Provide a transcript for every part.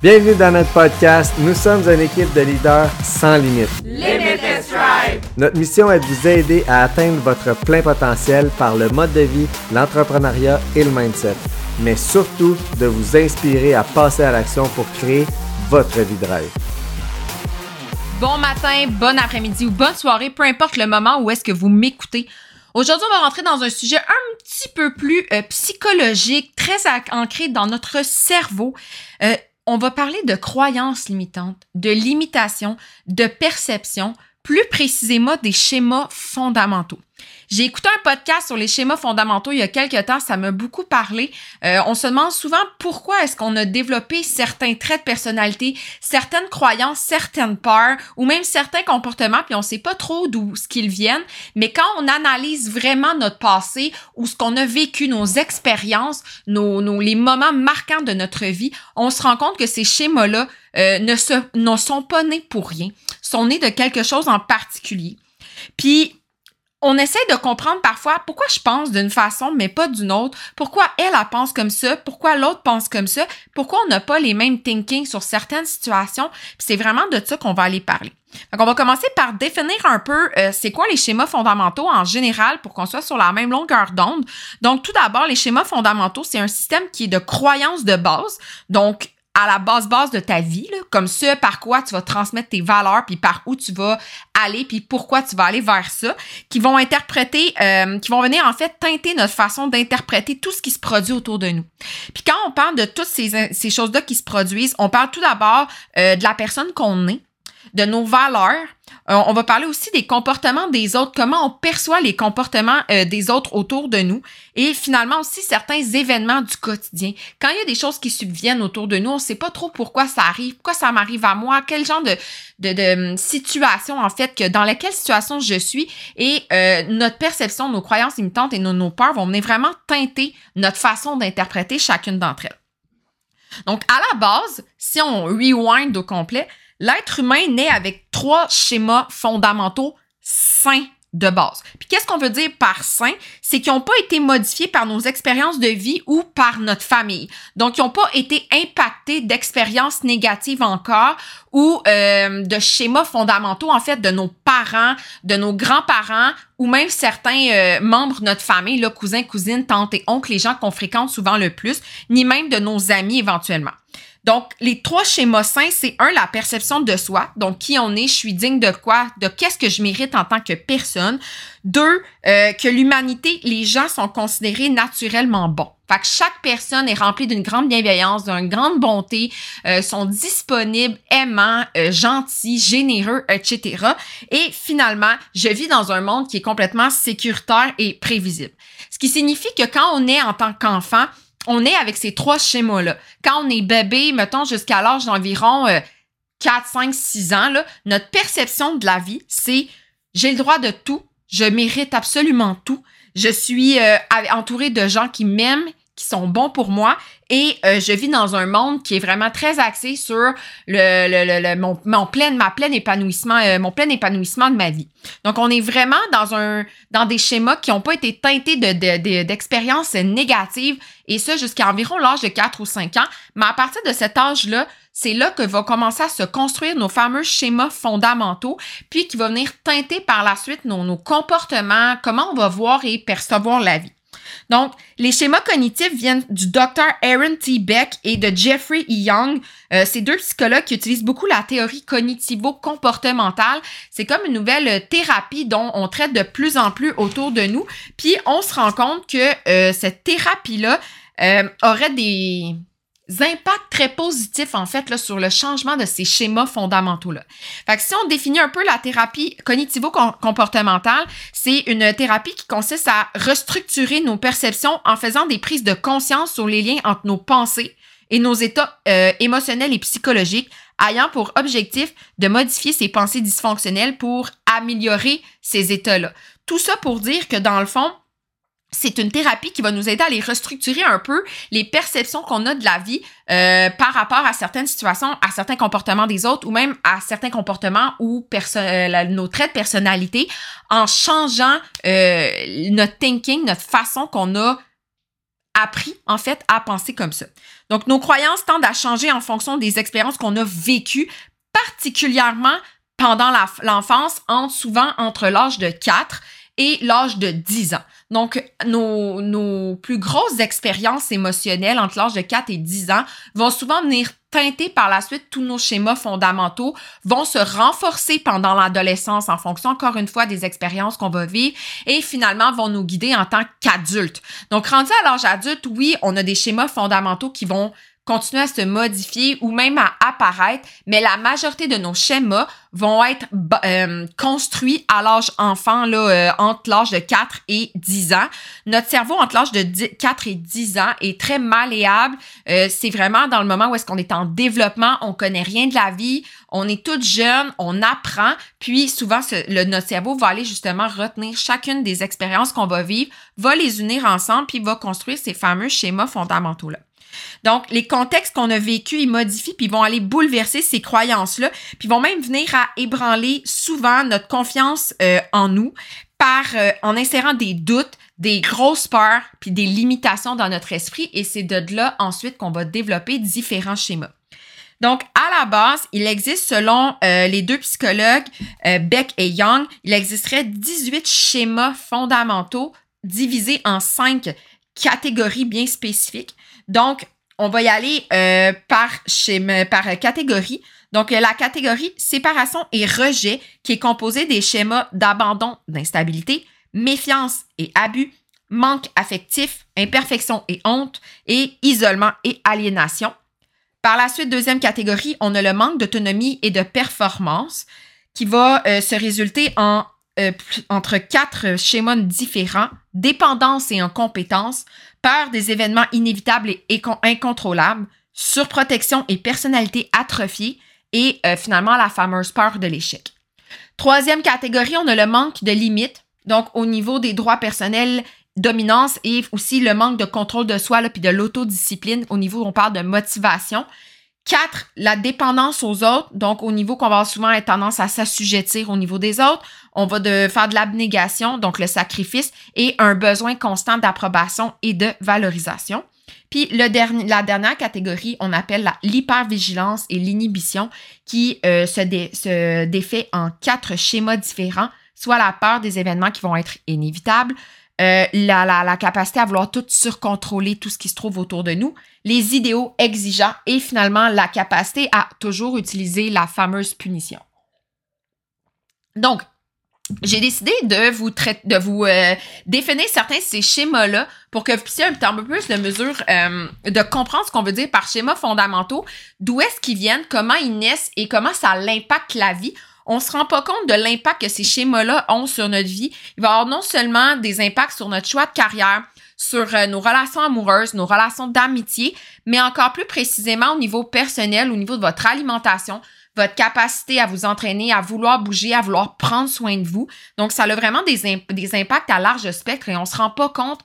Bienvenue dans notre podcast. Nous sommes une équipe de leaders sans limite. Limitless Drive. Notre mission est de vous aider à atteindre votre plein potentiel par le mode de vie, l'entrepreneuriat et le mindset. Mais surtout de vous inspirer à passer à l'action pour créer votre vie de rêve. Bon matin, bon après-midi ou bonne soirée, peu importe le moment où est-ce que vous m'écoutez. Aujourd'hui, on va rentrer dans un sujet un petit peu plus euh, psychologique, très ancré dans notre cerveau. Euh, on va parler de croyances limitantes, de limitations, de perceptions, plus précisément des schémas fondamentaux. J'ai écouté un podcast sur les schémas fondamentaux il y a quelques temps, ça m'a beaucoup parlé. Euh, on se demande souvent pourquoi est-ce qu'on a développé certains traits de personnalité, certaines croyances, certaines peurs ou même certains comportements, puis on sait pas trop d'où ce qu'ils viennent. Mais quand on analyse vraiment notre passé ou ce qu'on a vécu, nos expériences, nos, nos les moments marquants de notre vie, on se rend compte que ces schémas-là euh, ne, ne sont pas nés pour rien, sont nés de quelque chose en particulier. Puis on essaie de comprendre parfois pourquoi je pense d'une façon mais pas d'une autre, pourquoi elle, pense comme ça, pourquoi l'autre pense comme ça, pourquoi on n'a pas les mêmes thinking sur certaines situations? C'est vraiment de ça qu'on va aller parler. Donc, on va commencer par définir un peu euh, c'est quoi les schémas fondamentaux en général pour qu'on soit sur la même longueur d'onde. Donc, tout d'abord, les schémas fondamentaux, c'est un système qui est de croyances de base. Donc, à la base base de ta vie, là, comme ce par quoi tu vas transmettre tes valeurs, puis par où tu vas aller, puis pourquoi tu vas aller vers ça, qui vont interpréter, euh, qui vont venir en fait teinter notre façon d'interpréter tout ce qui se produit autour de nous. Puis quand on parle de toutes ces, ces choses-là qui se produisent, on parle tout d'abord euh, de la personne qu'on est, de nos valeurs. Euh, on va parler aussi des comportements des autres, comment on perçoit les comportements euh, des autres autour de nous et finalement aussi certains événements du quotidien. Quand il y a des choses qui subviennent autour de nous, on ne sait pas trop pourquoi ça arrive, pourquoi ça m'arrive à moi, quel genre de, de, hum, situation en fait, que dans laquelle situation je suis et euh, notre perception, nos croyances limitantes et nos, nos peurs vont venir vraiment teinter notre façon d'interpréter chacune d'entre elles. Donc à la base, si on rewind au complet, L'être humain naît avec trois schémas fondamentaux sains de base. Puis qu'est-ce qu'on veut dire par sain? C'est qu'ils n'ont pas été modifiés par nos expériences de vie ou par notre famille. Donc, ils n'ont pas été impactés d'expériences négatives encore ou euh, de schémas fondamentaux, en fait, de nos parents, de nos grands-parents ou même certains euh, membres de notre famille, là, cousins, cousines, tantes et oncles, les gens qu'on fréquente souvent le plus, ni même de nos amis éventuellement. Donc, les trois schémas sains, c'est un, la perception de soi. Donc, qui on est, je suis digne de quoi, de qu'est-ce que je mérite en tant que personne. Deux, euh, que l'humanité, les gens sont considérés naturellement bons. Fait que chaque personne est remplie d'une grande bienveillance, d'une grande bonté, euh, sont disponibles, aimants, euh, gentils, généreux, etc. Et finalement, je vis dans un monde qui est complètement sécuritaire et prévisible. Ce qui signifie que quand on est en tant qu'enfant, on est avec ces trois schémas-là. Quand on est bébé, mettons jusqu'à l'âge d'environ 4, 5, 6 ans, là, notre perception de la vie, c'est j'ai le droit de tout, je mérite absolument tout, je suis euh, entouré de gens qui m'aiment, qui sont bons pour moi et euh, je vis dans un monde qui est vraiment très axé sur le, le, le, mon, mon plein ma plein épanouissement euh, mon plein épanouissement de ma vie. Donc on est vraiment dans un dans des schémas qui n'ont pas été teintés de d'expériences négatives et ça jusqu'à environ l'âge de 4 ou 5 ans, mais à partir de cet âge-là, c'est là que va commencer à se construire nos fameux schémas fondamentaux, puis qui va venir teinter par la suite nos, nos comportements, comment on va voir et percevoir la vie. Donc, les schémas cognitifs viennent du docteur Aaron T. Beck et de Jeffrey E. Young. Euh, ces deux psychologues qui utilisent beaucoup la théorie cognitivo-comportementale. C'est comme une nouvelle thérapie dont on traite de plus en plus autour de nous. Puis, on se rend compte que euh, cette thérapie-là euh, aurait des, impacts très positifs, en fait, là, sur le changement de ces schémas fondamentaux-là. Fait que si on définit un peu la thérapie cognitivo-comportementale, c'est une thérapie qui consiste à restructurer nos perceptions en faisant des prises de conscience sur les liens entre nos pensées et nos états euh, émotionnels et psychologiques, ayant pour objectif de modifier ces pensées dysfonctionnelles pour améliorer ces états-là. Tout ça pour dire que dans le fond, c'est une thérapie qui va nous aider à les restructurer un peu les perceptions qu'on a de la vie euh, par rapport à certaines situations, à certains comportements des autres ou même à certains comportements ou euh, nos traits de personnalité en changeant euh, notre thinking, notre façon qu'on a appris, en fait, à penser comme ça. Donc, nos croyances tendent à changer en fonction des expériences qu'on a vécues, particulièrement pendant l'enfance, souvent entre l'âge de 4 et l'âge de 10 ans. Donc, nos, nos plus grosses expériences émotionnelles entre l'âge de 4 et 10 ans vont souvent venir teinter par la suite tous nos schémas fondamentaux, vont se renforcer pendant l'adolescence en fonction, encore une fois, des expériences qu'on va vivre et finalement vont nous guider en tant qu'adultes. Donc, rendu à l'âge adulte, oui, on a des schémas fondamentaux qui vont continuer à se modifier ou même à apparaître, mais la majorité de nos schémas vont être euh, construits à l'âge enfant, là, euh, entre l'âge de 4 et 10 ans. Notre cerveau, entre l'âge de 4 et 10 ans, est très malléable. Euh, c'est vraiment dans le moment où est-ce qu'on est en développement, on connaît rien de la vie, on est toute jeune, on apprend, puis souvent, le, notre cerveau va aller justement retenir chacune des expériences qu'on va vivre, va les unir ensemble, puis va construire ces fameux schémas fondamentaux-là. Donc, les contextes qu'on a vécus, ils modifient, puis ils vont aller bouleverser ces croyances-là, puis vont même venir à ébranler souvent notre confiance euh, en nous par euh, en insérant des doutes, des grosses peurs, puis des limitations dans notre esprit, et c'est de là ensuite qu'on va développer différents schémas. Donc, à la base, il existe, selon euh, les deux psychologues, Beck et Young, il existerait 18 schémas fondamentaux divisés en cinq catégories bien spécifiques. Donc, on va y aller euh, par, par catégorie. Donc, la catégorie séparation et rejet qui est composée des schémas d'abandon, d'instabilité, méfiance et abus, manque affectif, imperfection et honte, et isolement et aliénation. Par la suite, deuxième catégorie, on a le manque d'autonomie et de performance qui va euh, se résulter en euh, entre quatre schémas différents, dépendance et incompétence, peur des événements inévitables et incontrôlables, surprotection et personnalité atrophiée, et euh, finalement la fameuse peur de l'échec. Troisième catégorie, on a le manque de limites, donc au niveau des droits personnels, dominance et aussi le manque de contrôle de soi, puis de l'autodiscipline au niveau où on parle de motivation. Quatre, la dépendance aux autres. Donc, au niveau qu'on va souvent être tendance à s'assujettir au niveau des autres. On va de faire de l'abnégation, donc le sacrifice, et un besoin constant d'approbation et de valorisation. Puis le dernier, la dernière catégorie, on appelle l'hypervigilance et l'inhibition, qui euh, se, se défait en quatre schémas différents, soit la peur des événements qui vont être inévitables, euh, la, la, capacité à vouloir tout surcontrôler, tout ce qui se trouve autour de nous, les idéaux exigeants et finalement la capacité à toujours utiliser la fameuse punition. Donc, j'ai décidé de vous, de vous euh, définir certains de ces schémas-là pour que vous puissiez un peu plus de mesure euh, de comprendre ce qu'on veut dire par schémas fondamentaux, d'où est-ce qu'ils viennent, comment ils naissent et comment ça impacte la vie on se rend pas compte de l'impact que ces schémas-là ont sur notre vie. Il va y avoir non seulement des impacts sur notre choix de carrière, sur euh, nos relations amoureuses, nos relations d'amitié, mais encore plus précisément au niveau personnel, au niveau de votre alimentation, votre capacité à vous entraîner, à vouloir bouger, à vouloir prendre soin de vous. Donc, ça a vraiment des, impacts à large spectre et on se rend pas compte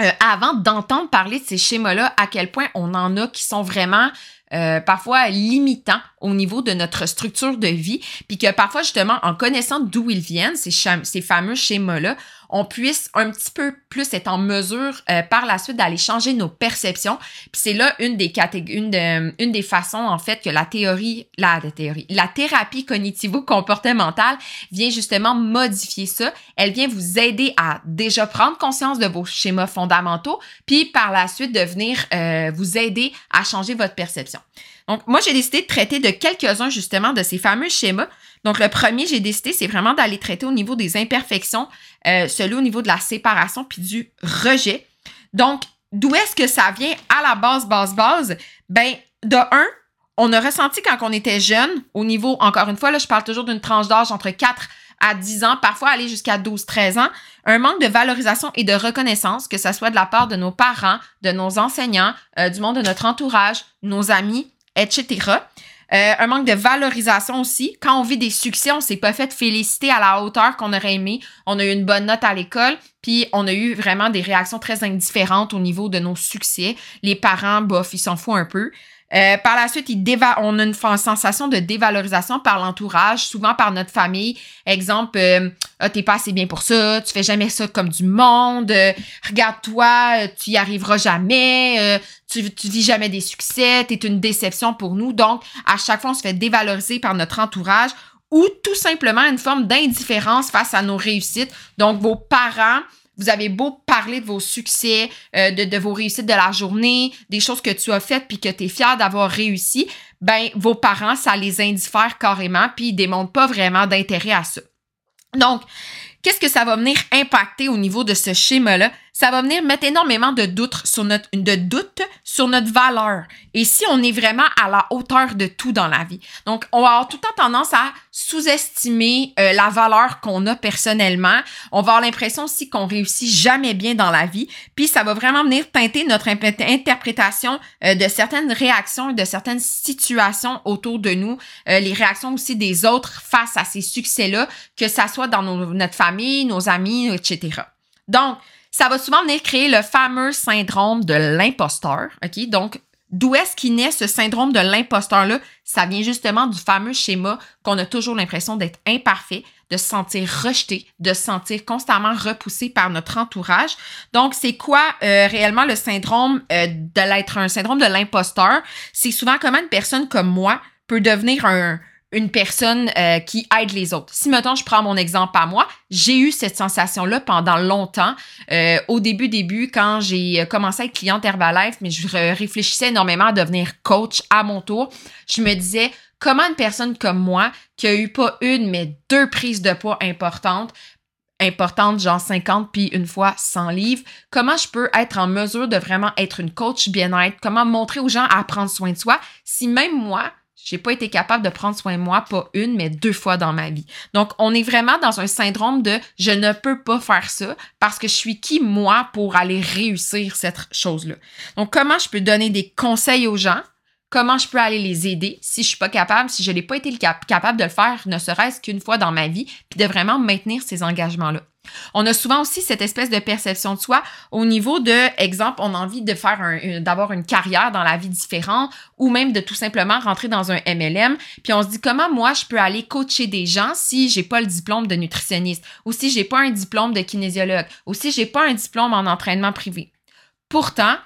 euh, avant d'entendre parler de ces schémas-là, à quel point on en a qui sont vraiment euh, parfois limitants au niveau de notre structure de vie, puis que parfois justement en connaissant d'où ils viennent, ces, ces fameux schémas-là, on puisse un petit peu plus être en mesure euh, par la suite d'aller changer nos perceptions. Puis c'est là une des une, une des façons en fait que la théorie, la, théorie, la thérapie cognitivo-comportementale vient justement modifier ça. Elle vient vous aider à déjà prendre conscience de vos schémas fondamentaux, puis par la suite de venir euh, vous aider à changer votre perception. Donc, moi, j'ai décidé de traiter de quelques-uns justement de ces fameux schémas. Donc, le premier, j'ai décidé, c'est vraiment d'aller traiter au niveau des imperfections, euh, celui au niveau de la séparation puis du rejet. Donc, d'où est-ce que ça vient à la base, base, base? Ben, de un, on a ressenti quand on était jeune, au niveau, encore une fois, là, je parle toujours d'une tranche d'âge entre 4 à 10 ans, parfois aller jusqu'à 12, 13 ans, un manque de valorisation et de reconnaissance, que ce soit de la part de nos parents, de nos enseignants, euh, du monde de notre entourage, nos amis, etc. Euh, un manque de valorisation aussi. Quand on vit des succès, on s'est pas fait féliciter à la hauteur qu'on aurait aimé. On a eu une bonne note à l'école, puis on a eu vraiment des réactions très indifférentes au niveau de nos succès. Les parents, bof, ils s'en foutent un peu. Euh, par la suite, on a une sensation de dévalorisation par l'entourage, souvent par notre famille. Exemple, euh, ah, t'es pas assez bien pour ça, tu fais jamais ça comme du monde, euh, regarde-toi, tu y arriveras jamais, tu, tu vis jamais des succès, t'es une déception pour nous. Donc, à chaque fois, on se fait dévaloriser par notre entourage ou tout simplement une forme d'indifférence face à nos réussites. Donc, vos parents vous avez beau parler de vos succès, euh, de, de, vos réussites de la journée, des choses que tu as faites puis que tu es fier d'avoir réussi, ben vos parents, ça les indiffère carrément puis ils démontrent pas vraiment d'intérêt à ça. Donc, qu'est-ce que ça va venir impacter au niveau de ce schéma-là? Ça va venir mettre énormément de doutes sur notre, de doutes sur notre valeur. Et si on est vraiment à la hauteur de tout dans la vie. Donc, on va avoir tout le temps tendance à sous-estimer euh, la valeur qu'on a personnellement. On va avoir l'impression aussi qu'on réussit jamais bien dans la vie. Puis, ça va vraiment venir teinter notre interprétation euh, de certaines réactions de certaines situations autour de nous. Euh, les réactions aussi des autres face à ces succès-là, que ça soit dans notre famille, nos amis, etc. Donc, ça va souvent venir créer le fameux syndrome de l'imposteur. OK? Donc, d'où est-ce qu'il naît ce syndrome de l'imposteur-là? Ça vient justement du fameux schéma qu'on a toujours l'impression d'être imparfait, de se sentir rejeté, de se sentir constamment repoussé par notre entourage. Donc, c'est quoi euh, réellement le syndrome euh, de l'être un syndrome de l'imposteur? C'est souvent comment une personne comme moi peut devenir un, une personne euh, qui aide les autres. Si maintenant je prends mon exemple à moi, j'ai eu cette sensation-là pendant longtemps. Euh, au début, début, quand j'ai euh, commencé à être cliente Herbalife, mais je réfléchissais énormément à devenir coach à mon tour, je me disais comment une personne comme moi, qui a eu pas une, mais deux prises de poids importantes, importantes, genre 50 puis une fois 100 livres, comment je peux être en mesure de vraiment être une coach bien-être, comment montrer aux gens à prendre soin de soi? Si même moi, j'ai pas été capable de prendre soin de moi, pas une, mais deux fois dans ma vie. Donc, on est vraiment dans un syndrome de je ne peux pas faire ça parce que je suis qui, moi, pour aller réussir cette chose-là. Donc, comment je peux donner des conseils aux gens? Comment je peux aller les aider si je suis pas capable, si je n'ai pas été capable de le faire, ne serait-ce qu'une fois dans ma vie, puis de vraiment maintenir ces engagements-là. On a souvent aussi cette espèce de perception de soi au niveau de, exemple, on a envie de faire un, d'avoir une carrière dans la vie différente ou même de tout simplement rentrer dans un MLM. Puis on se dit comment moi je peux aller coacher des gens si j'ai pas le diplôme de nutritionniste ou si j'ai pas un diplôme de kinésiologue ou si j'ai pas un diplôme en entraînement privé? Pourtant,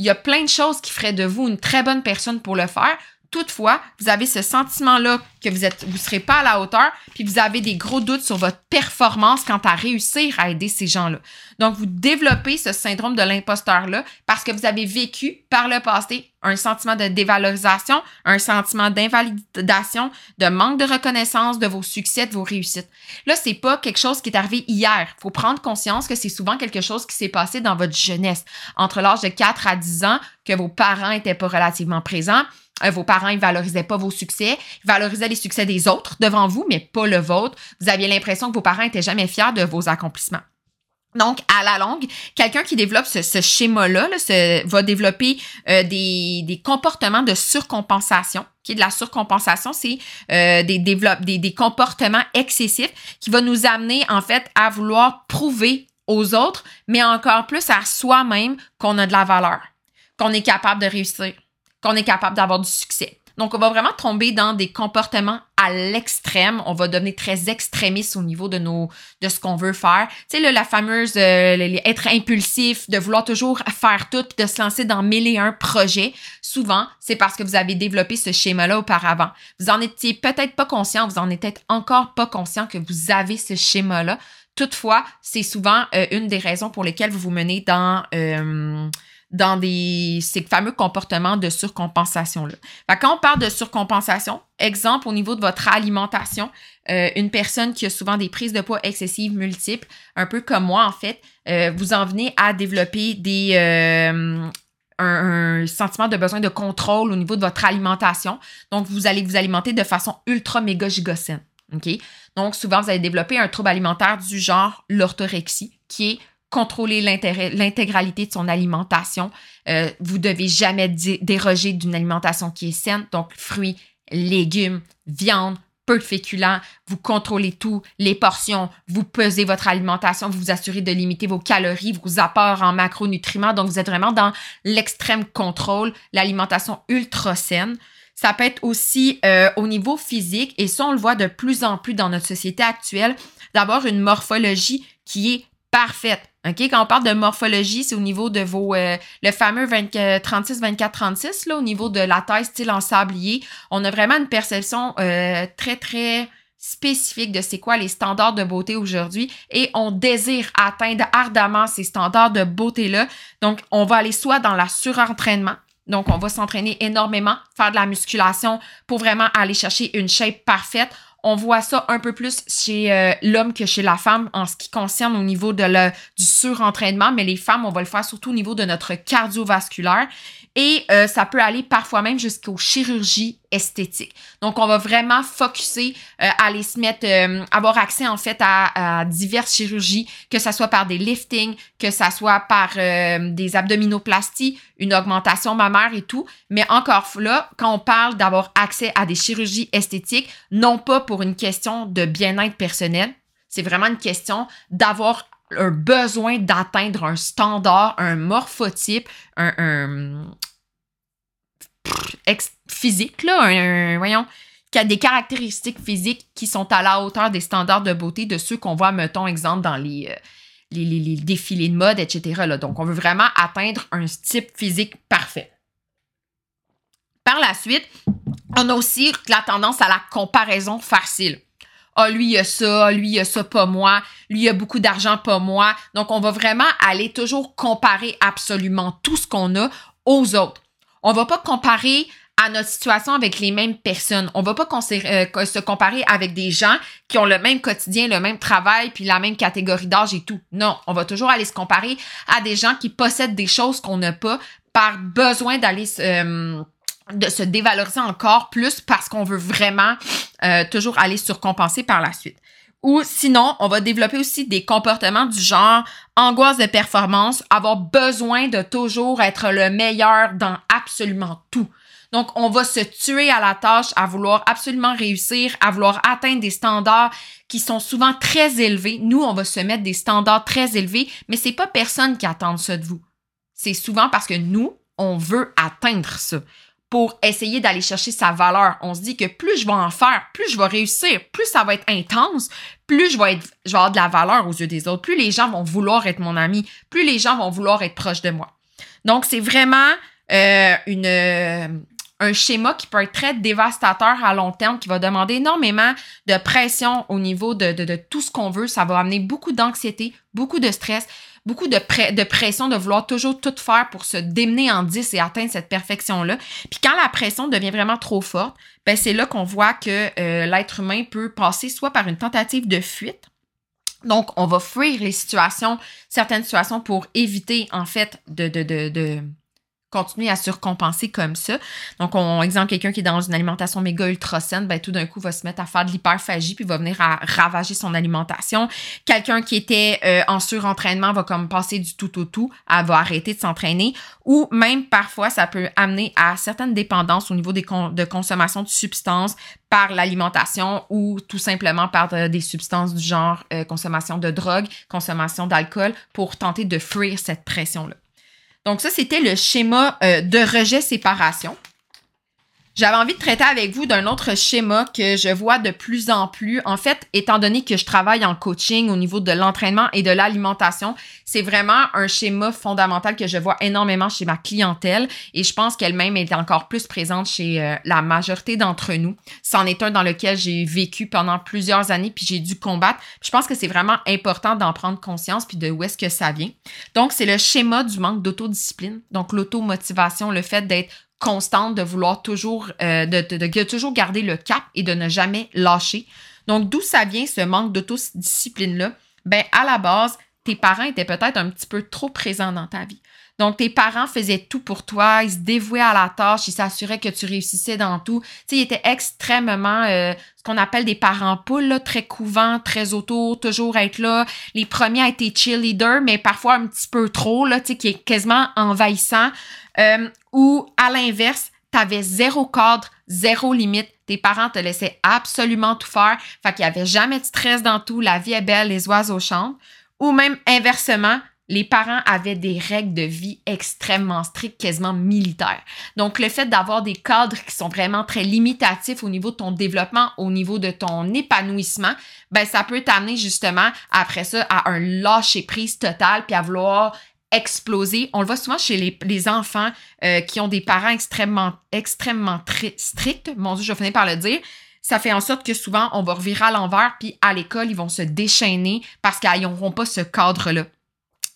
il y a plein de choses qui feraient de vous une très bonne personne pour le faire. Toutefois, vous avez ce sentiment-là que vous êtes, vous serez pas à la hauteur, puis vous avez des gros doutes sur votre performance quant à réussir à aider ces gens-là. Donc, vous développez ce syndrome de l'imposteur-là parce que vous avez vécu par le passé un sentiment de dévalorisation, un sentiment d'invalidation, de manque de reconnaissance de vos succès, de vos réussites. Là, c'est pas quelque chose qui est arrivé hier. Faut prendre conscience que c'est souvent quelque chose qui s'est passé dans votre jeunesse, entre l'âge de 4 à 10 ans, que vos parents étaient pas relativement présents, euh, vos parents, ils valorisaient pas vos succès. Ils valorisaient les succès des autres devant vous, mais pas le vôtre. Vous aviez l'impression que vos parents étaient jamais fiers de vos accomplissements. Donc, à la longue, quelqu'un qui développe ce, schéma-là va développer euh, des, comportements de surcompensation. Qui de la surcompensation, c'est euh, des, comportements excessifs qui va nous amener en fait à vouloir prouver aux autres, mais encore plus à soi-même qu'on a de la valeur, qu'on est capable de réussir qu'on est capable d'avoir du succès. Donc, on va vraiment tomber dans des comportements à l'extrême. On va devenir très extrémiste au niveau de nos, de ce qu'on veut faire. Tu sais, la fameuse, euh, être impulsif, de vouloir toujours faire tout, de se lancer dans mille et un projets. Souvent, c'est parce que vous avez développé ce schéma-là auparavant. Vous en étiez peut-être pas conscient, vous en êtes peut-être encore pas conscient que vous avez ce schéma-là. Toutefois, c'est souvent euh, une des raisons pour lesquelles vous vous menez dans, euh, dans des, ces fameux comportements de surcompensation-là. Quand on parle de surcompensation, exemple au niveau de votre alimentation, euh, une personne qui a souvent des prises de poids excessives multiples, un peu comme moi en fait, euh, vous en venez à développer des, euh, un, sentiment de besoin de contrôle au niveau de votre alimentation. Donc, vous allez vous alimenter de façon ultra méga gigocène. Donc, souvent, vous allez développer un trouble alimentaire du genre l'orthorexie, qui est contrôler l'intégralité de son alimentation. Euh, vous devez jamais déroger d'une alimentation qui est saine, donc fruits, légumes, viande, peu de féculents, vous contrôlez tout, les portions, vous pesez votre alimentation, vous vous assurez de limiter vos calories, vos apports en macronutriments. Donc, vous êtes vraiment dans l'extrême contrôle, l'alimentation ultra saine. Ça peut être aussi euh, au niveau physique, et ça, on le voit de plus en plus dans notre société actuelle, d'avoir une morphologie qui est parfaite. OK? Quand on parle de morphologie, c'est au niveau de vos. Euh, le fameux 36, 24, 36, là, au niveau de la taille style en sablier. On a vraiment une perception euh, très, très spécifique de c'est quoi les standards de beauté aujourd'hui et on désire atteindre ardemment ces standards de beauté-là. Donc, on va aller soit dans la surentraînement, donc on va s'entraîner énormément, faire de la musculation pour vraiment aller chercher une shape parfaite. On voit ça un peu plus chez euh, l'homme que chez la femme en ce qui concerne au niveau de du surentraînement, mais les femmes, on va le faire surtout au niveau de notre cardiovasculaire. Et euh, ça peut aller parfois même jusqu'aux chirurgies esthétiques. Donc, on va vraiment focuser euh, à aller se mettre, euh, avoir accès en fait à, diverses chirurgies, que ce soit par des liftings, que ce soit par des abdominoplasties, une augmentation mammaire et tout. Mais encore là, quand on parle d'avoir accès à des chirurgies esthétiques, non pas pour une question de bien-être personnel, c'est vraiment une question d'avoir un besoin d'atteindre un standard, un morphotype, un, physique, là, un, voyons, qui a des caractéristiques physiques qui sont à la hauteur des standards de beauté de ceux qu'on voit, mettons, exemple, dans les, euh, les, défilés de mode, etc. Là. Donc, on veut vraiment atteindre un type physique parfait. Par la suite, on a aussi la tendance à la comparaison facile. Ah, lui, il a ça, lui, il a ça, pas moi. Lui, il a beaucoup d'argent, pas moi. Donc, on va vraiment aller toujours comparer absolument tout ce qu'on a aux autres. On va pas comparer à notre situation avec les mêmes personnes. On va pas euh, se comparer avec des gens qui ont le même quotidien, le même travail, puis la même catégorie d'âge et tout. Non, on va toujours aller se comparer à des gens qui possèdent des choses qu'on n'a pas par besoin d'aller euh, de se dévaloriser encore plus parce qu'on veut vraiment euh, toujours aller surcompenser par la suite. Ou sinon, on va développer aussi des comportements du genre angoisse de performance, avoir besoin de toujours être le meilleur dans absolument tout. Donc, on va se tuer à la tâche à vouloir absolument réussir, à vouloir atteindre des standards qui sont souvent très élevés. Nous, on va se mettre des standards très élevés, mais c'est pas personne qui attend ça de vous. C'est souvent parce que nous, on veut atteindre ça pour essayer d'aller chercher sa valeur. On se dit que plus je vais en faire, plus je vais réussir, plus ça va être intense, plus je vais, être, je vais avoir de la valeur aux yeux des autres, plus les gens vont vouloir être mon ami, plus les gens vont vouloir être proches de moi. Donc, c'est vraiment euh, une, euh, un schéma qui peut être très dévastateur à long terme, qui va demander énormément de pression au niveau de, de, de tout ce qu'on veut. Ça va amener beaucoup d'anxiété, beaucoup de stress beaucoup de, pression de vouloir toujours tout faire pour se démener en 10 et atteindre cette perfection-là. Puis quand la pression devient vraiment trop forte, ben c'est là qu'on voit que euh, l'être humain peut passer soit par une tentative de fuite, donc, on va fuir les situations, certaines situations pour éviter, en fait, de continuer à surcompenser comme ça. Donc, on exemple quelqu'un qui est dans une alimentation méga ultra saine, ben tout d'un coup va se mettre à faire de l'hyperphagie puis va venir à ravager son alimentation. Quelqu'un qui était euh, en surentraînement va comme passer du tout au tout, elle va arrêter de s'entraîner ou même parfois ça peut amener à certaines dépendances au niveau des de consommation de substances par l'alimentation ou tout simplement par des substances du genre euh, consommation de drogue, consommation d'alcool pour tenter de fuir cette pression là. Donc ça, c'était le schéma euh, de rejet-séparation. J'avais envie de traiter avec vous d'un autre schéma que je vois de plus en plus. En fait, étant donné que je travaille en coaching au niveau de l'entraînement et de l'alimentation, c'est vraiment un schéma fondamental que je vois énormément chez ma clientèle et je pense qu'elle-même est encore plus présente chez euh, la majorité d'entre nous. C'en est un dans lequel j'ai vécu pendant plusieurs années puis j'ai dû combattre. Je pense que c'est vraiment important d'en prendre conscience puis de où est-ce que ça vient. Donc, c'est le schéma du manque d'autodiscipline. Donc, l'automotivation, le fait d'être constante de vouloir toujours, euh, de, de, toujours garder le cap et de ne jamais lâcher. Donc, d'où ça vient ce manque d'autodiscipline-là? Ben, à la base, tes parents étaient peut-être un petit peu trop présents dans ta vie. Donc, tes parents faisaient tout pour toi, ils se dévouaient à la tâche, ils s'assuraient que tu réussissais dans tout. Tu ils étaient extrêmement, euh, ce qu'on appelle des parents poules, très couvents, très autour, toujours être là. Les premiers étaient cheerleaders, mais parfois un petit peu trop, là, tu sais, qui est quasiment envahissant. Euh, ou à l'inverse, t'avais zéro cadre, zéro limite. Tes parents te laissaient absolument tout faire. Fait qu'il n'y avait jamais de stress dans tout. La vie est belle, les oiseaux chantent. Ou même inversement, les parents avaient des règles de vie extrêmement strictes, quasiment militaires. Donc, le fait d'avoir des cadres qui sont vraiment très limitatifs au niveau de ton développement, au niveau de ton épanouissement, ben, ça peut t'amener justement après ça à un lâcher prise total puis à vouloir exploser. On le voit souvent chez les, enfants euh, qui ont des parents extrêmement, extrêmement stricts. Mon Dieu, je finis par le dire. Ça fait en sorte que souvent, on va revirer à l'envers, puis à l'école, ils vont se déchaîner parce qu'ils n'auront pas ce cadre-là.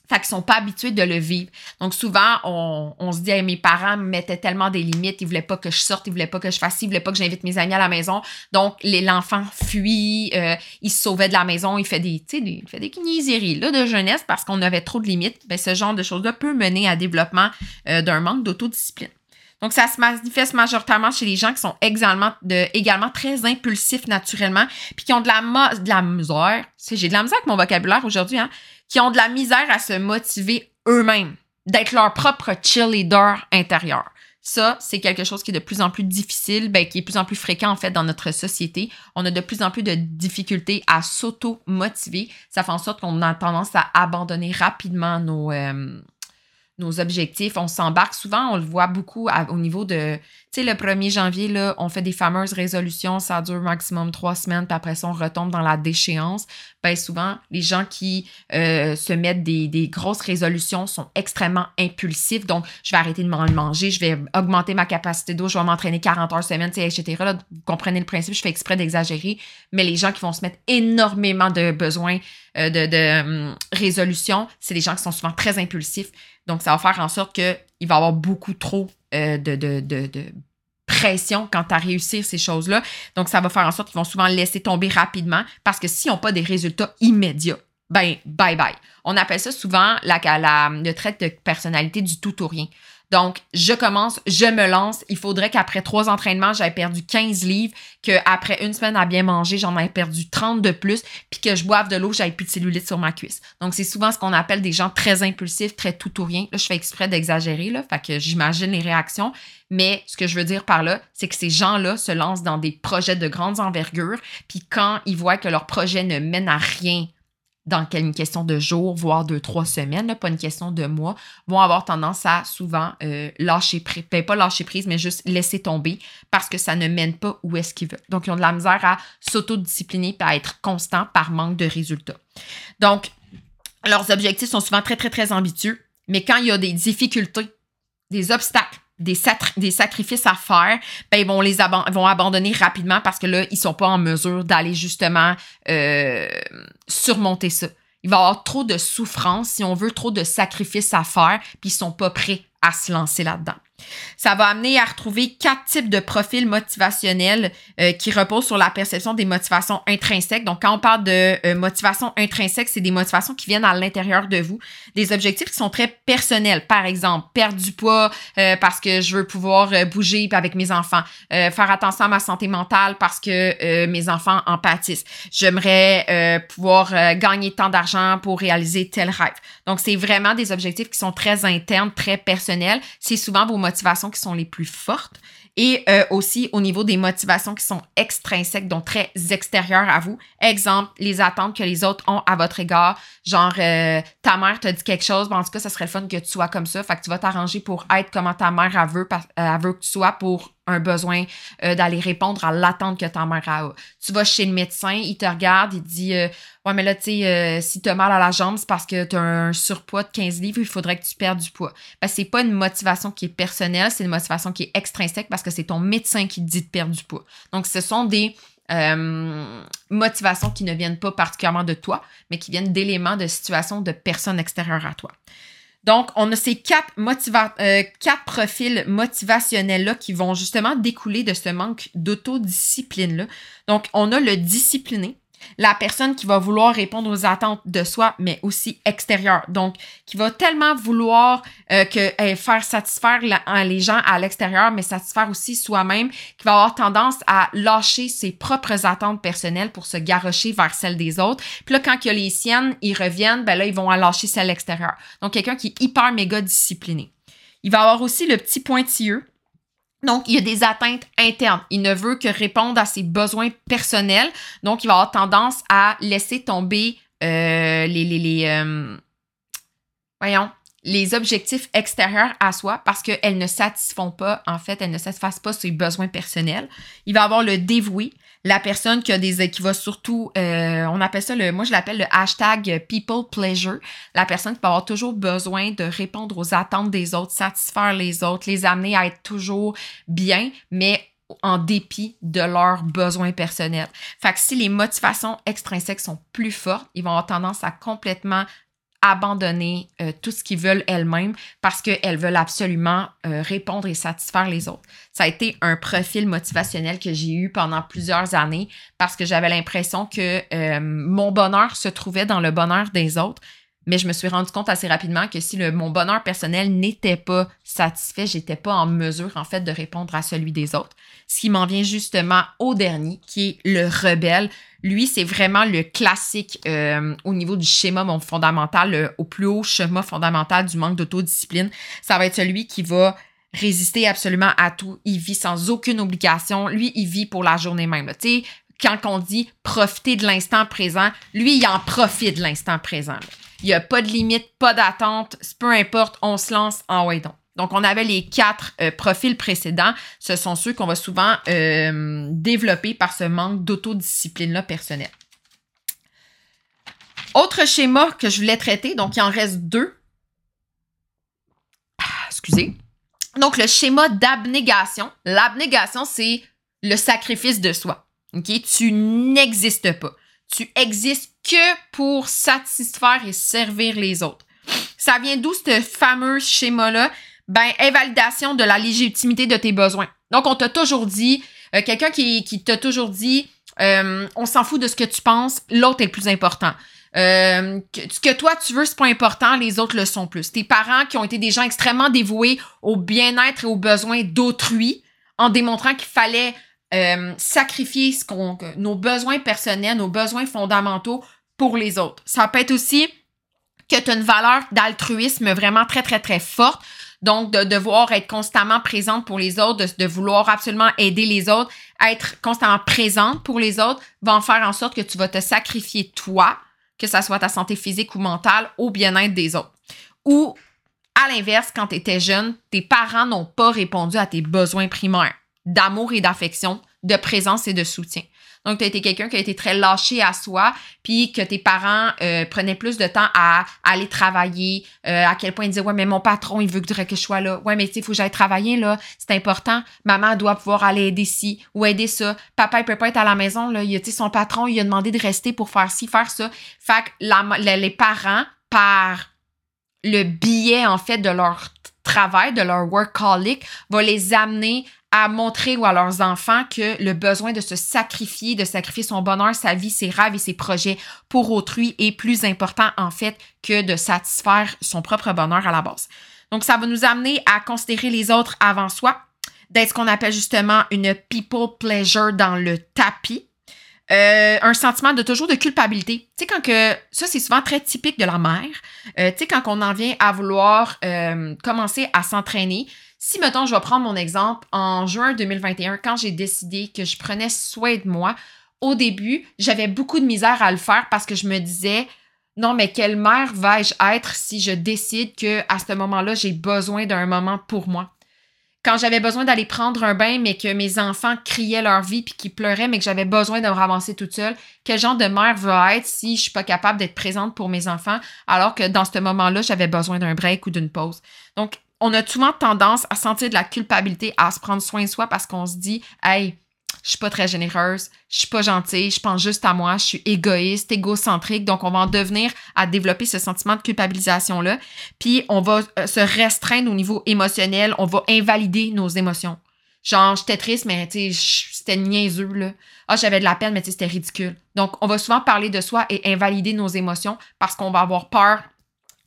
Fait qu'ils sont pas habitués de le vivre. Donc souvent, on, se dit, mes parents me mettaient tellement des limites, ils voulaient pas que je sorte, ils voulaient pas que je fasse, ils voulaient pas que j'invite mes amis à la maison. Donc l'enfant fuit, euh, il se sauvait de la maison, il fait des, sais, il fait des là, de jeunesse parce qu'on avait trop de limites. Ben, ce genre de choses-là peut mener à développement euh, d'un manque d'autodiscipline. Donc, ça se manifeste majoritairement chez les gens qui sont également, très impulsifs naturellement, puis qui ont de la, de misère. J'ai de la misère avec mon vocabulaire aujourd'hui, hein, qui ont de la misère à se motiver eux-mêmes, d'être leur propre cheerleader intérieur. Ça, c'est quelque chose qui est de plus en plus difficile, ben, qui est de plus en plus fréquent en fait dans notre société. On a de plus en plus de difficultés à s'auto-motiver. Ça fait en sorte qu'on a tendance à abandonner rapidement nos, euh, nos objectifs. On s'embarque souvent, on le voit beaucoup au niveau de, tu sais, le 1er janvier, là, on fait des fameuses résolutions, ça dure maximum trois semaines, puis après ça, on retombe dans la déchéance. Ben souvent, les gens qui euh, se mettent des, des, grosses résolutions sont extrêmement impulsifs. Donc, je vais arrêter de manger, je vais augmenter ma capacité d'eau, je vais m'entraîner 40 heures semaine, etc. Là, vous comprenez le principe, je fais exprès d'exagérer. Mais les gens qui vont se mettre énormément de besoins euh, de, de hum, résolutions, c'est des gens qui sont souvent très impulsifs. Donc, ça va faire en sorte qu'il va y avoir beaucoup trop euh, de, pression quant à réussir ces choses-là. Donc, ça va faire en sorte qu'ils vont souvent laisser tomber rapidement parce que s'ils n'ont pas des résultats immédiats, ben, bye bye. On appelle ça souvent la, la, le trait de personnalité du tout ou rien. Donc, je commence, je me lance. Il faudrait qu'après trois entraînements, j'aie perdu 15 livres, qu'après une semaine à bien manger, j'en ai perdu 30 de plus, puis que je boive de l'eau, j'aille plus de cellulite sur ma cuisse. Donc, c'est souvent ce qu'on appelle des gens très impulsifs, très tout ou rien. Là, je fais exprès d'exagérer, là, fait que j'imagine les réactions. Mais ce que je veux dire par là, c'est que ces gens-là se lancent dans des projets de grandes envergures, puis quand ils voient que leur projet ne mène à rien dans une question de jours, voire de trois semaines, pas une question de mois, vont avoir tendance à souvent euh, lâcher prise, ben, pas lâcher prise, mais juste laisser tomber parce que ça ne mène pas où est-ce qu'ils veulent. Donc, ils ont de la misère à s'autodiscipliner et à être constant par manque de résultats. Donc, leurs objectifs sont souvent très, très, très ambitieux, mais quand il y a des difficultés, des obstacles, des, des, sacrifices à faire, ben ils vont les vont abandonner rapidement parce que là, ils sont pas en mesure d'aller justement euh, surmonter ça. Il va y avoir trop de souffrance, si on veut, trop de sacrifices à faire, puis ils sont pas prêts à se lancer là-dedans. Ça va amener à retrouver quatre types de profils motivationnels euh, qui reposent sur la perception des motivations intrinsèques. Donc, quand on parle de euh, motivation intrinsèque, c'est des motivations qui viennent à l'intérieur de vous, des objectifs qui sont très personnels. Par exemple, perdre du poids euh, parce que je veux pouvoir bouger avec mes enfants, faire attention à ma santé mentale parce que mes enfants en pâtissent. J'aimerais pouvoir gagner tant d'argent pour réaliser tel rêve. Donc, c'est vraiment des objectifs qui sont très internes, très personnels. C'est souvent vos motivations qui sont les plus fortes et euh, aussi au niveau des motivations qui sont extrinsèques, donc très extérieures à vous. Exemple, les attentes que les autres ont à votre égard, genre euh, ta mère t'a dit quelque chose, ben, en tout cas, ça serait le fun que tu sois comme ça, fait que tu vas t'arranger pour être comme ta mère a veut, elle veut que tu sois pour un besoin euh, d'aller répondre à l'attente que ta mère a. Tu vas chez le médecin, il te regarde, il dit euh, Ouais, mais là, tu sais, euh, si tu as mal à la jambe, c'est parce que tu as un surpoids de 15 livres, il faudrait que tu perdes du poids. Ben, c'est pas une motivation qui est personnelle, c'est une motivation qui est extrinsèque parce que c'est ton médecin qui te dit de perdre du poids. Donc, ce sont des motivations qui ne viennent pas particulièrement de toi, mais qui viennent d'éléments, de situations, de personnes extérieures à toi. Donc, on a ces quatre, euh, quatre profils motivationnels-là qui vont justement découler de ce manque d'autodiscipline-là. Donc, on a le discipliné, la personne qui va vouloir répondre aux attentes de soi, mais aussi extérieures. Donc, qui va tellement vouloir euh, que, faire satisfaire hein, les gens à l'extérieur, mais satisfaire aussi soi-même, qui va avoir tendance à lâcher ses propres attentes personnelles pour se garrocher vers celles des autres. Puis là, quand il y a les siennes, ils reviennent, ben là, ils vont lâcher celles extérieures. Donc, quelqu'un qui est hyper méga discipliné. Il va avoir aussi le petit pointilleux Donc, il y a des atteintes internes. Il ne veut que répondre à ses besoins personnels. Donc, il va avoir tendance à laisser tomber euh, les, euh, les objectifs extérieurs à soi parce qu'elles ne satisfont pas, en fait, elles ne satisfassent pas ses besoins personnels. Il va avoir le dévoué, la personne qui a des, qui va surtout, euh, on appelle ça le, moi je l'appelle le hashtag people pleasure, la personne qui va avoir toujours besoin de répondre aux attentes des autres, satisfaire les autres, les amener à être toujours bien, mais en dépit de leurs besoins personnels. Fait que si les motivations extrinsèques sont plus fortes, ils vont avoir tendance à complètement abandonner euh, tout ce qu'ils veulent elles-mêmes parce qu'elles veulent absolument euh, répondre et satisfaire les autres. Ça a été un profil motivationnel que j'ai eu pendant plusieurs années parce que j'avais l'impression que euh, mon bonheur se trouvait dans le bonheur des autres. Mais je me suis rendu compte assez rapidement que si mon bonheur personnel n'était pas satisfait, j'étais pas en mesure, en fait, de répondre à celui des autres. Ce qui m'en vient justement au dernier, qui est le rebelle, lui, c'est vraiment le classique euh, au niveau du schéma fondamental, au plus haut schéma fondamental du manque d'autodiscipline. Ça va être celui qui va résister absolument à tout. Il vit sans aucune obligation. Lui, il vit pour la journée même. Tu sais, quand on dit profiter de l'instant présent, lui, il en profite de l'instant présent. Il n'y a pas de limite, pas d'attente. Peu importe, on se lance en way donc. Donc, on avait les quatre euh, profils précédents. Ce sont ceux qu'on va souvent euh, développer par ce manque d'autodiscipline-là personnelle. Autre schéma que je voulais traiter, donc il en reste deux. Ah, excusez. Donc, le schéma d'abnégation. L'abnégation, c'est le sacrifice de soi. OK? Tu n'existes pas. Tu existes que pour satisfaire et servir les autres. Ça vient d'où ce fameux schéma-là? ben, invalidation de la légitimité de tes besoins. Donc, on t'a toujours dit, euh, quelqu'un qui, qui t'a toujours dit, euh, on s'en fout de ce que tu penses, l'autre est le plus important. Euh, ce que toi tu veux, c'est pas important, les autres le sont plus. Tes parents qui ont été des gens extrêmement dévoués au bien-être et aux besoins d'autrui, en démontrant qu'il fallait sacrifier ce qu'on, nos besoins personnels, nos besoins fondamentaux pour les autres. Ça peut être aussi que tu as une valeur d'altruisme vraiment très, très, très forte. Donc, de devoir être constamment présente pour les autres, de, vouloir absolument aider les autres, être constamment présente pour les autres, va en faire en sorte que tu vas te sacrifier toi, que ça soit ta santé physique ou mentale, au bien-être des autres. Ou, à l'inverse, quand tu étais jeune, tes parents n'ont pas répondu à tes besoins primaires d'amour et d'affection, de présence et de soutien. Donc, tu as été quelqu'un qui a été très lâché à soi, puis que tes parents euh, prenaient plus de temps à, aller travailler, euh, à quel point ils disaient, ouais, mais mon patron, il veut que je sois là. Ouais, mais tu sais, il faut que j'aille travailler, là. C'est important. Maman doit pouvoir aller aider ci ou aider ça. Papa, il peut pas être à la maison, là. Il, son patron, il a demandé de rester pour faire ci, faire ça. Fait que les parents, par le billet, en fait, de leur travail, de leur workaholic, va les amener à montrer ou à leurs enfants que le besoin de se sacrifier, de sacrifier son bonheur, sa vie, ses rêves et ses projets pour autrui est plus important en fait que de satisfaire son propre bonheur à la base. Donc ça va nous amener à considérer les autres avant soi, d'être ce qu'on appelle justement une people pleasure dans le tapis. Euh, un sentiment de toujours de culpabilité. Tu sais, quand que. Ça, c'est souvent très typique de la mère. Euh, tu sais, quand on en vient à vouloir euh, commencer à s'entraîner, si, mettons, je vais prendre mon exemple, en juin 2021, quand j'ai décidé que je prenais soin de moi, au début, j'avais beaucoup de misère à le faire parce que je me disais, non, mais quelle mère vais-je être si je décide que à ce moment-là, j'ai besoin d'un moment pour moi? Quand j'avais besoin d'aller prendre un bain, mais que mes enfants criaient leur vie puis qu'ils pleuraient, mais que j'avais besoin de me ramasser toute seule, quel genre de mère veux être si je suis pas capable d'être présente pour mes enfants, alors que dans ce moment-là, j'avais besoin d'un break ou d'une pause? Donc, on a souvent tendance à sentir de la culpabilité, à se prendre soin de soi parce qu'on se dit, hey, je suis pas très généreuse, je suis pas gentille, je pense juste à moi, je suis égoïste, égocentrique. Donc, on va en devenir à développer ce sentiment de culpabilisation-là. Puis, on va euh, se restreindre au niveau émotionnel, on va invalider nos émotions. Genre, j'étais triste, mais tu c'était niaiseux, là. Ah, j'avais de la peine, mais tu sais, c'était ridicule. Donc, on va souvent parler de soi et invalider nos émotions parce qu'on va avoir peur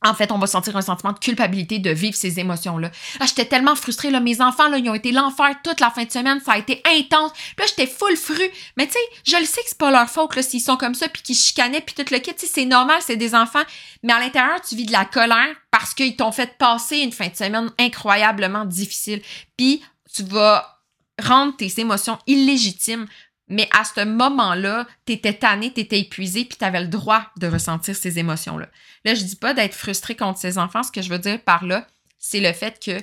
en fait, on va sentir un sentiment de culpabilité de vivre ces émotions-là. Ah, j'étais tellement frustrée, là. Mes enfants, là, ils ont été l'enfer toute la fin de semaine. Ça a été intense. Puis là, j'étais full fru. Mais tu sais, je le sais que c'est pas leur faute, là, s'ils sont comme ça, puis qu'ils chicanaient, puis tout le kit. C'est normal, c'est des enfants. Mais à l'intérieur, tu vis de la colère parce qu'ils t'ont fait passer une fin de semaine incroyablement difficile. Puis, tu vas rendre tes émotions illégitimes. Mais à ce moment-là, tu étais tanné, tu étais épuisé, puis tu avais le droit de ressentir ces émotions-là. Là, je dis pas d'être frustré contre ces enfants. Ce que je veux dire par là, c'est le fait que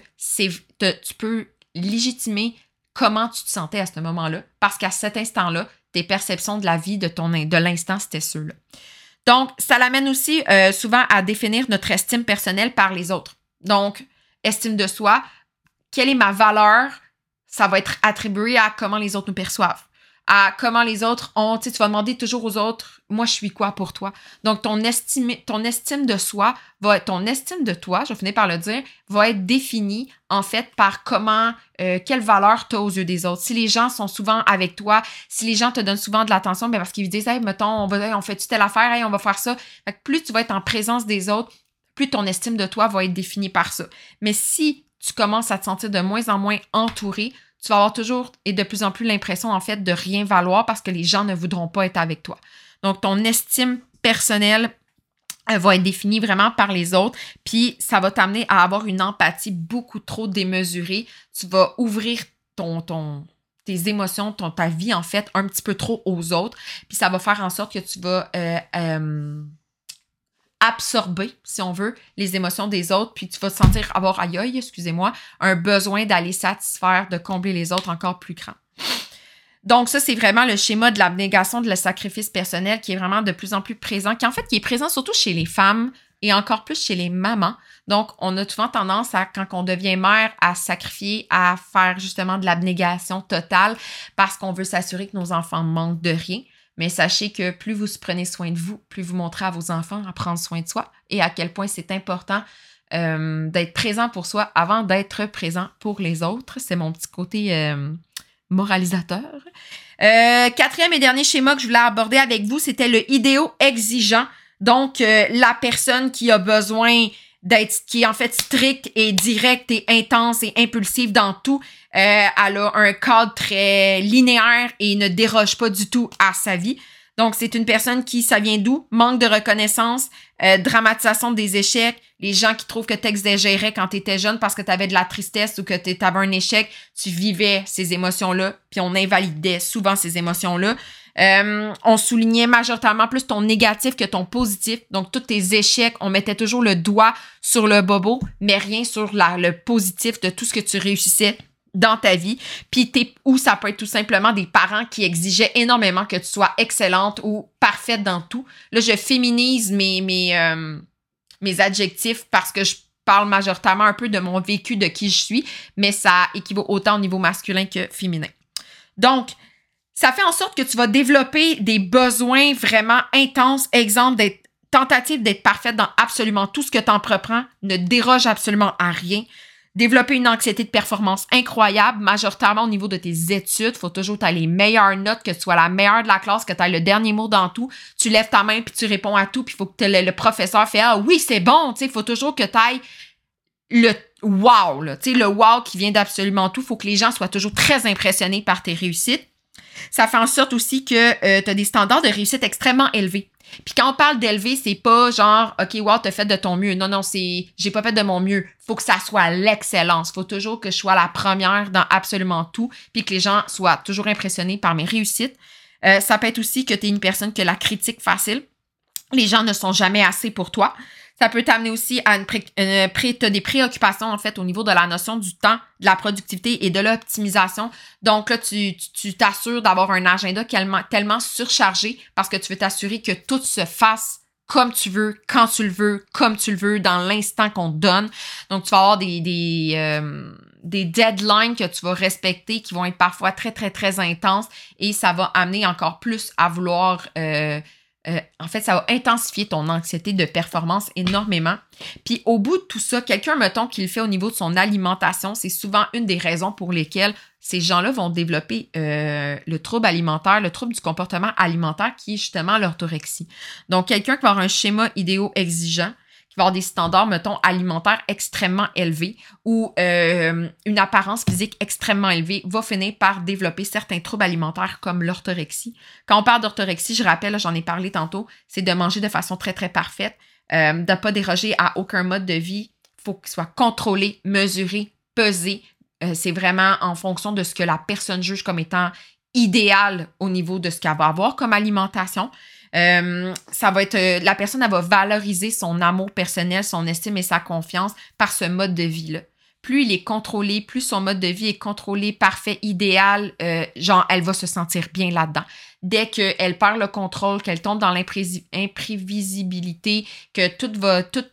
tu peux légitimer comment tu te sentais à ce moment-là, parce qu'à cet instant-là, tes perceptions de la vie, de, ton, de l'instant, c'était ceux-là. Donc, ça l'amène aussi euh, souvent à définir notre estime personnelle par les autres. Donc, estime de soi, quelle est ma valeur, ça va être attribué à comment les autres nous perçoivent à comment les autres ont. Tu, tu vas demander toujours aux autres, moi, je suis quoi pour toi? Donc, ton estime, ton estime de soi va être, ton estime de toi, je finir par le dire, va être définie, en fait, par comment, euh, quelle valeur tu as aux yeux des autres. Si les gens sont souvent avec toi, si les gens te donnent souvent de l'attention, ben parce qu'ils disent, hey, mettons, on, va, on fait telle affaire, hey, on va faire ça. Fait plus tu vas être en présence des autres, plus ton estime de toi va être définie par ça. Mais si tu commences à te sentir de moins en moins entouré, tu vas avoir toujours et de plus en plus l'impression, en fait, de rien valoir parce que les gens ne voudront pas être avec toi. Donc, ton estime personnelle va être définie vraiment par les autres, puis ça va t'amener à avoir une empathie beaucoup trop démesurée. Tu vas ouvrir ton, ton, tes émotions, ton, ta vie, en fait, un petit peu trop aux autres, puis ça va faire en sorte que tu vas... Euh, euh, absorber, si on veut, les émotions des autres, puis tu vas te sentir avoir aïe, excusez-moi, un besoin d'aller satisfaire, de combler les autres encore plus grand. Donc ça, c'est vraiment le schéma de l'abnégation, de le sacrifice personnel qui est vraiment de plus en plus présent, qui en fait qui est présent surtout chez les femmes et encore plus chez les mamans. Donc, on a souvent tendance à, quand on devient mère, à sacrifier, à faire justement de l'abnégation totale parce qu'on veut s'assurer que nos enfants manquent de rien. Mais sachez que plus vous prenez soin de vous, plus vous montrez à vos enfants à prendre soin de soi et à quel point c'est important euh, d'être présent pour soi avant d'être présent pour les autres. C'est mon petit côté euh, moralisateur. Euh, quatrième et dernier schéma que je voulais aborder avec vous, c'était le idéo exigeant. Donc, la personne qui a besoin d'être, qui est en fait strict et direct et intense et impulsive dans tout. Euh, elle a un cadre très linéaire et ne déroge pas du tout à sa vie. Donc, c'est une personne qui, ça vient d'où? Manque de reconnaissance, euh, dramatisation des échecs, les gens qui trouvent que tu exagérais quand tu étais jeune parce que tu avais de la tristesse ou que tu avais un échec, tu vivais ces émotions-là, puis on invalidait souvent ces émotions-là. Euh, on soulignait majoritairement plus ton négatif que ton positif. Donc, tous tes échecs, on mettait toujours le doigt sur le bobo, mais rien sur le positif de tout ce que tu réussissais dans ta vie. Puis ou ça peut être tout simplement des parents qui exigeaient énormément que tu sois excellente ou parfaite dans tout. Là, je féminise mes, mes, euh, mes adjectifs parce que je parle majoritairement un peu de mon vécu, de qui je suis, mais ça équivaut autant au niveau masculin que féminin. Donc, ça fait en sorte que tu vas développer des besoins vraiment intenses. Exemple, d'être tentative d'être parfaite dans absolument tout ce que tu entreprends, ne déroge absolument à rien. Développer une anxiété de performance incroyable, majoritairement au niveau de tes études. Faut toujours que tu les meilleures notes, que tu sois la meilleure de la classe, que tu aies le dernier mot dans tout. Tu lèves ta main puis tu réponds à tout, puis faut que le, professeur fait Ah oui, c'est bon. Il faut toujours que tu ailles le wow, là, le wow qui vient d'absolument tout. Faut que les gens soient toujours très impressionnés par tes réussites. Ça fait en sorte aussi que euh, tu as des standards de réussite extrêmement élevés. Puis quand on parle d'élever, c'est pas genre OK, wow, t'as fait de ton mieux. Non, non, c'est j'ai pas fait de mon mieux. Faut que ça soit l'excellence. Faut toujours que je sois la première dans absolument tout, puis que les gens soient toujours impressionnés par mes réussites. Euh, ça peut être aussi que tu es une personne que la critique facile. Les gens ne sont jamais assez pour toi. Ça peut t'amener aussi à une, pré, des préoccupations, en fait, au niveau de la notion du temps, de la productivité et de l'optimisation. Donc là, tu t'assures d'avoir un agenda tellement, tellement surchargé parce que tu veux t'assurer que tout se fasse comme tu veux, quand tu le veux, comme tu le veux, dans l'instant qu'on te donne. Donc, tu vas avoir des, des, euh, des deadlines que tu vas respecter qui vont être parfois très, très, très intenses et ça va amener encore plus à vouloir euh, euh, en fait, ça va intensifier ton anxiété de performance énormément. Puis au bout de tout ça, quelqu'un, mettons, qui le fait au niveau de son alimentation, c'est souvent une des raisons pour lesquelles ces gens-là vont développer euh, le trouble alimentaire, le trouble du comportement alimentaire qui est justement l'orthorexie. Donc, quelqu'un qui va avoir un schéma idéo exigeant, va avoir des standards, mettons, alimentaires extrêmement élevés ou euh, une apparence physique extrêmement élevée va finir par développer certains troubles alimentaires comme l'orthorexie. Quand on parle d'orthorexie, je rappelle, j'en ai parlé tantôt, c'est de manger de façon très, très parfaite, euh, de ne pas déroger à aucun mode de vie. Il faut qu'il soit contrôlé, mesuré, pesé, Euh, c'est vraiment en fonction de ce que la personne juge comme étant idéal au niveau de ce qu'elle va avoir comme alimentation. Euh, ça va être euh, la personne elle va valoriser son amour personnel, son estime et sa confiance par ce mode de vie là. Plus il est contrôlé, plus son mode de vie est contrôlé, parfait, idéal, euh, genre elle va se sentir bien là-dedans. Dès qu'elle perd le contrôle, qu'elle tombe dans l'imprévisibilité, que tout va, tout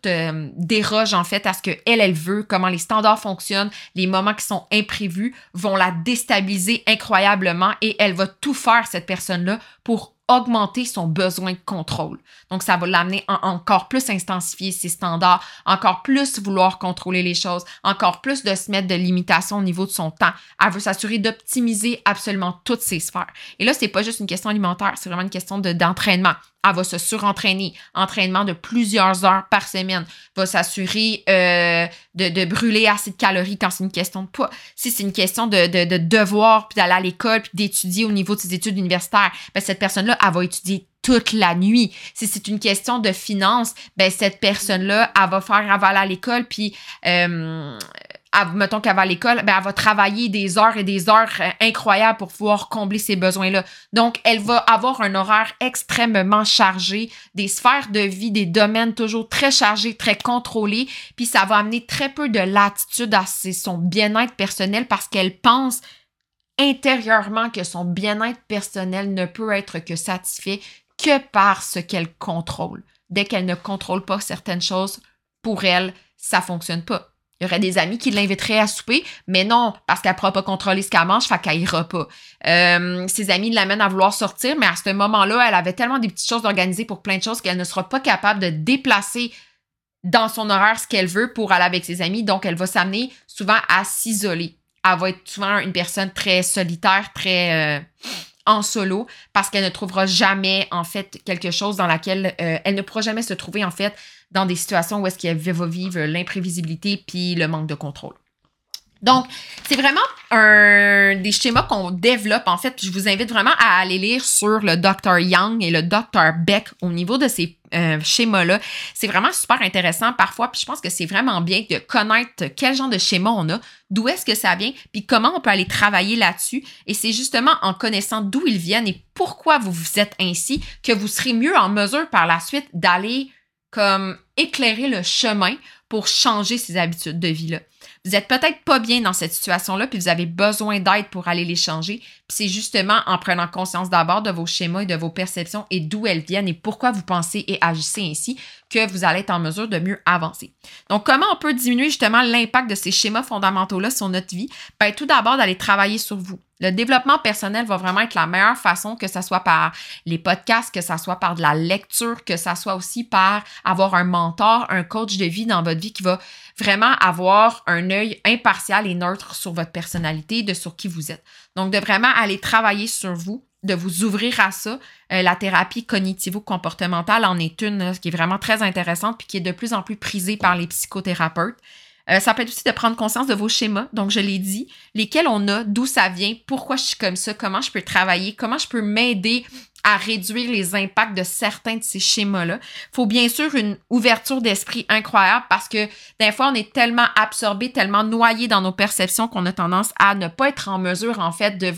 déroge en fait à ce qu'elle, elle veut, comment les standards fonctionnent, les moments qui sont imprévus vont la déstabiliser incroyablement et elle va tout faire, cette personne-là, pour augmenter son besoin de contrôle. Donc, ça va l'amener à encore plus intensifier ses standards, encore plus vouloir contrôler les choses, encore plus de se mettre de limitations au niveau de son temps. Elle veut s'assurer d'optimiser absolument toutes ses sphères. Et là, c'est pas juste une question alimentaire, c'est vraiment une question d'entraînement elle va se surentraîner, entraînement de plusieurs heures par semaine, va s'assurer euh, de, de, brûler assez de calories quand c'est une question de poids. Si c'est une question de, de, de devoir, puis d'aller à l'école, puis d'étudier au niveau de ses études universitaires, ben cette personne-là, elle va étudier toute la nuit. Si c'est une question de finances, ben cette personne-là, elle va faire avaler à l'école, puis euh, mettons qu'elle va à l'école, ben, elle va travailler des heures et des heures euh, incroyables pour pouvoir combler ses besoins-là. Donc, elle va avoir un horaire extrêmement chargé, des sphères de vie, des domaines toujours très chargés, très contrôlés, puis ça va amener très peu de latitude à son bien-être personnel parce qu'elle pense intérieurement que son bien-être personnel ne peut être que satisfait que par ce qu'elle contrôle. Dès qu'elle ne contrôle pas certaines choses, pour elle, ça fonctionne pas. Il y aurait des amis qui l'inviteraient à souper, mais non, parce qu'elle ne pourra pas contrôler ce qu'elle mange, fait qu'elle ira pas. Euh, ses amis l'amènent à vouloir sortir, mais à ce moment-là, elle avait tellement des petites choses organisées pour plein de choses qu'elle ne sera pas capable de déplacer dans son horaire ce qu'elle veut pour aller avec ses amis. Donc, elle va s'amener souvent à s'isoler. Elle va être souvent une personne très solitaire, très... Euh, en solo parce qu'elle ne trouvera jamais en fait quelque chose dans laquelle euh, elle ne pourra jamais se trouver en fait dans des situations où est-ce qu'elle va vivre l'imprévisibilité puis le manque de contrôle. Donc, c'est vraiment un des schémas qu'on développe. En fait, je vous invite vraiment à aller lire sur le Dr. Young et le Dr. Beck au niveau de ces euh, schémas-là. C'est vraiment super intéressant parfois, puis je pense que c'est vraiment bien de connaître quel genre de schéma on a, d'où est-ce que ça vient, puis comment on peut aller travailler là-dessus. Et c'est justement en connaissant d'où ils viennent et pourquoi vous vous êtes ainsi que vous serez mieux en mesure par la suite d'aller comme éclairer le chemin pour changer ces habitudes de vie-là. Vous êtes peut-être pas bien dans cette situation-là, puis vous avez besoin d'aide pour aller les changer. Puis c'est justement en prenant conscience d'abord de vos schémas et de vos perceptions et d'où elles viennent et pourquoi vous pensez et agissez ainsi que vous allez être en mesure de mieux avancer. Donc, comment on peut diminuer justement l'impact de ces schémas fondamentaux-là sur notre vie? Ben, tout d'abord, d'aller travailler sur vous. Le développement personnel va vraiment être la meilleure façon, que ce soit par les podcasts, que ce soit par de la lecture, que ce soit aussi par avoir un mentor, un coach de vie dans votre vie qui va vraiment avoir un œil impartial et neutre sur votre personnalité, de sur qui vous êtes. Donc, de vraiment aller travailler sur vous, de vous ouvrir à ça. Euh, la thérapie cognitivo-comportementale en est une qui est vraiment très intéressante puis qui est de plus en plus prisée par les psychothérapeutes. Euh, ça peut être aussi de prendre conscience de vos schémas, donc je l'ai dit, lesquels on a, d'où ça vient, pourquoi je suis comme ça, comment je peux travailler, comment je peux m'aider à réduire les impacts de certains de ces schémas-là. Faut bien sûr une ouverture d'esprit incroyable parce que des fois, on est tellement absorbé, tellement noyé dans nos perceptions qu'on a tendance à ne pas être en mesure, en fait, de,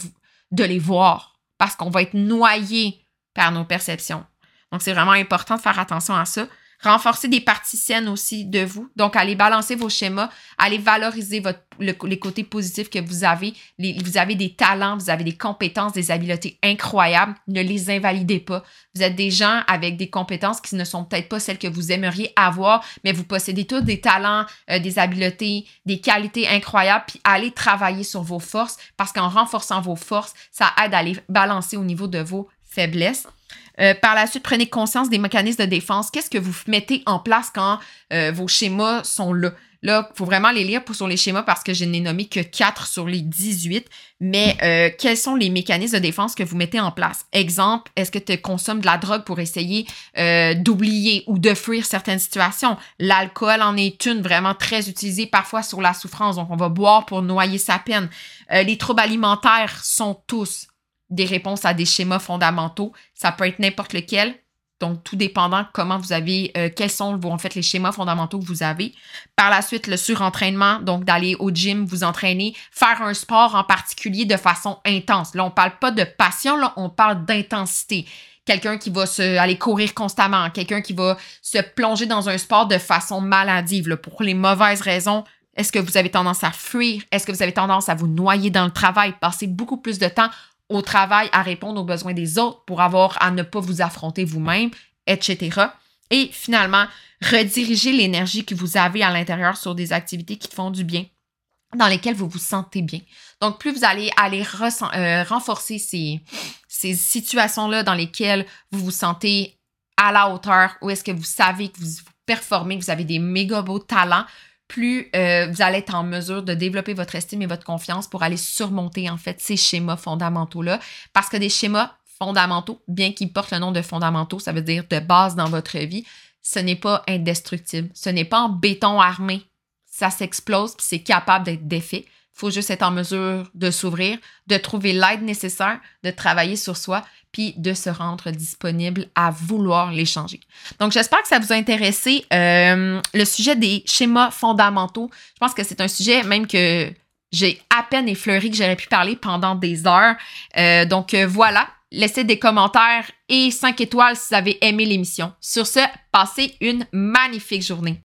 de les voir parce qu'on va être noyé par nos perceptions. Donc, c'est vraiment important de faire attention à ça. Renforcer des parties saines aussi de vous. Donc, allez balancer vos schémas, allez valoriser votre, les côtés positifs que vous avez. vous avez des talents, vous avez des compétences, des habiletés incroyables. Ne les invalidez pas. Vous êtes des gens avec des compétences qui ne sont peut-être pas celles que vous aimeriez avoir, mais vous possédez tous des talents, euh, des habiletés, des qualités incroyables. Puis allez travailler sur vos forces parce qu'en renforçant vos forces, ça aide à les balancer au niveau de vos faiblesses. Euh, par la suite, prenez conscience des mécanismes de défense. Qu'est-ce que vous mettez en place quand euh, vos schémas sont là? Là, il faut vraiment les lire pour, sur les schémas parce que je n'ai nommé que 4 sur les 18. Mais euh, quels sont les mécanismes de défense que vous mettez en place? Exemple, est-ce que tu consommes de la drogue pour essayer d'oublier ou de fuir certaines situations? L'alcool en est une vraiment très utilisée parfois sur la souffrance. Donc, on va boire pour noyer sa peine. les troubles alimentaires sont tous des réponses à des schémas fondamentaux. Ça peut être n'importe lequel. Donc, tout dépendant comment vous avez, euh, quels sont en fait les schémas fondamentaux que vous avez. Par la suite, le surentraînement, donc d'aller au gym, vous entraîner, faire un sport en particulier de façon intense. Là, on parle pas de passion, là, on parle d'intensité. Quelqu'un qui va aller courir constamment, quelqu'un qui va se plonger dans un sport de façon maladive, pour les mauvaises raisons. Est-ce que vous avez tendance à fuir? Est-ce que vous avez tendance à vous noyer dans le travail, passer beaucoup plus de temps au travail à répondre aux besoins des autres pour avoir à ne pas vous affronter vous-même, etc. Et finalement, rediriger l'énergie que vous avez à l'intérieur sur des activités qui font du bien, dans lesquelles vous vous sentez bien. Donc, plus vous allez aller euh, renforcer ces, ces situations-là dans lesquelles vous vous sentez à la hauteur, ou est-ce que vous savez que vous performez, que vous avez des méga beaux talents, plus euh, vous allez être en mesure de développer votre estime et votre confiance pour aller surmonter en fait ces schémas fondamentaux-là. Parce que des schémas fondamentaux, bien qu'ils portent le nom de fondamentaux, ça veut dire de base dans votre vie, ce n'est pas indestructible. Ce n'est pas en béton armé. Ça s'explose puis c'est capable d'être défait. Il faut juste être en mesure de s'ouvrir, de trouver l'aide nécessaire, de travailler sur soi, puis de se rendre disponible à vouloir les changer. Donc, j'espère que ça vous a intéressé. Euh, le sujet des schémas fondamentaux, je pense que c'est un sujet même que j'ai à peine effleuré, que j'aurais pu parler pendant des heures. Euh, donc, euh, voilà. Laissez des commentaires et 5 étoiles si vous avez aimé l'émission. Sur ce, passez une magnifique journée.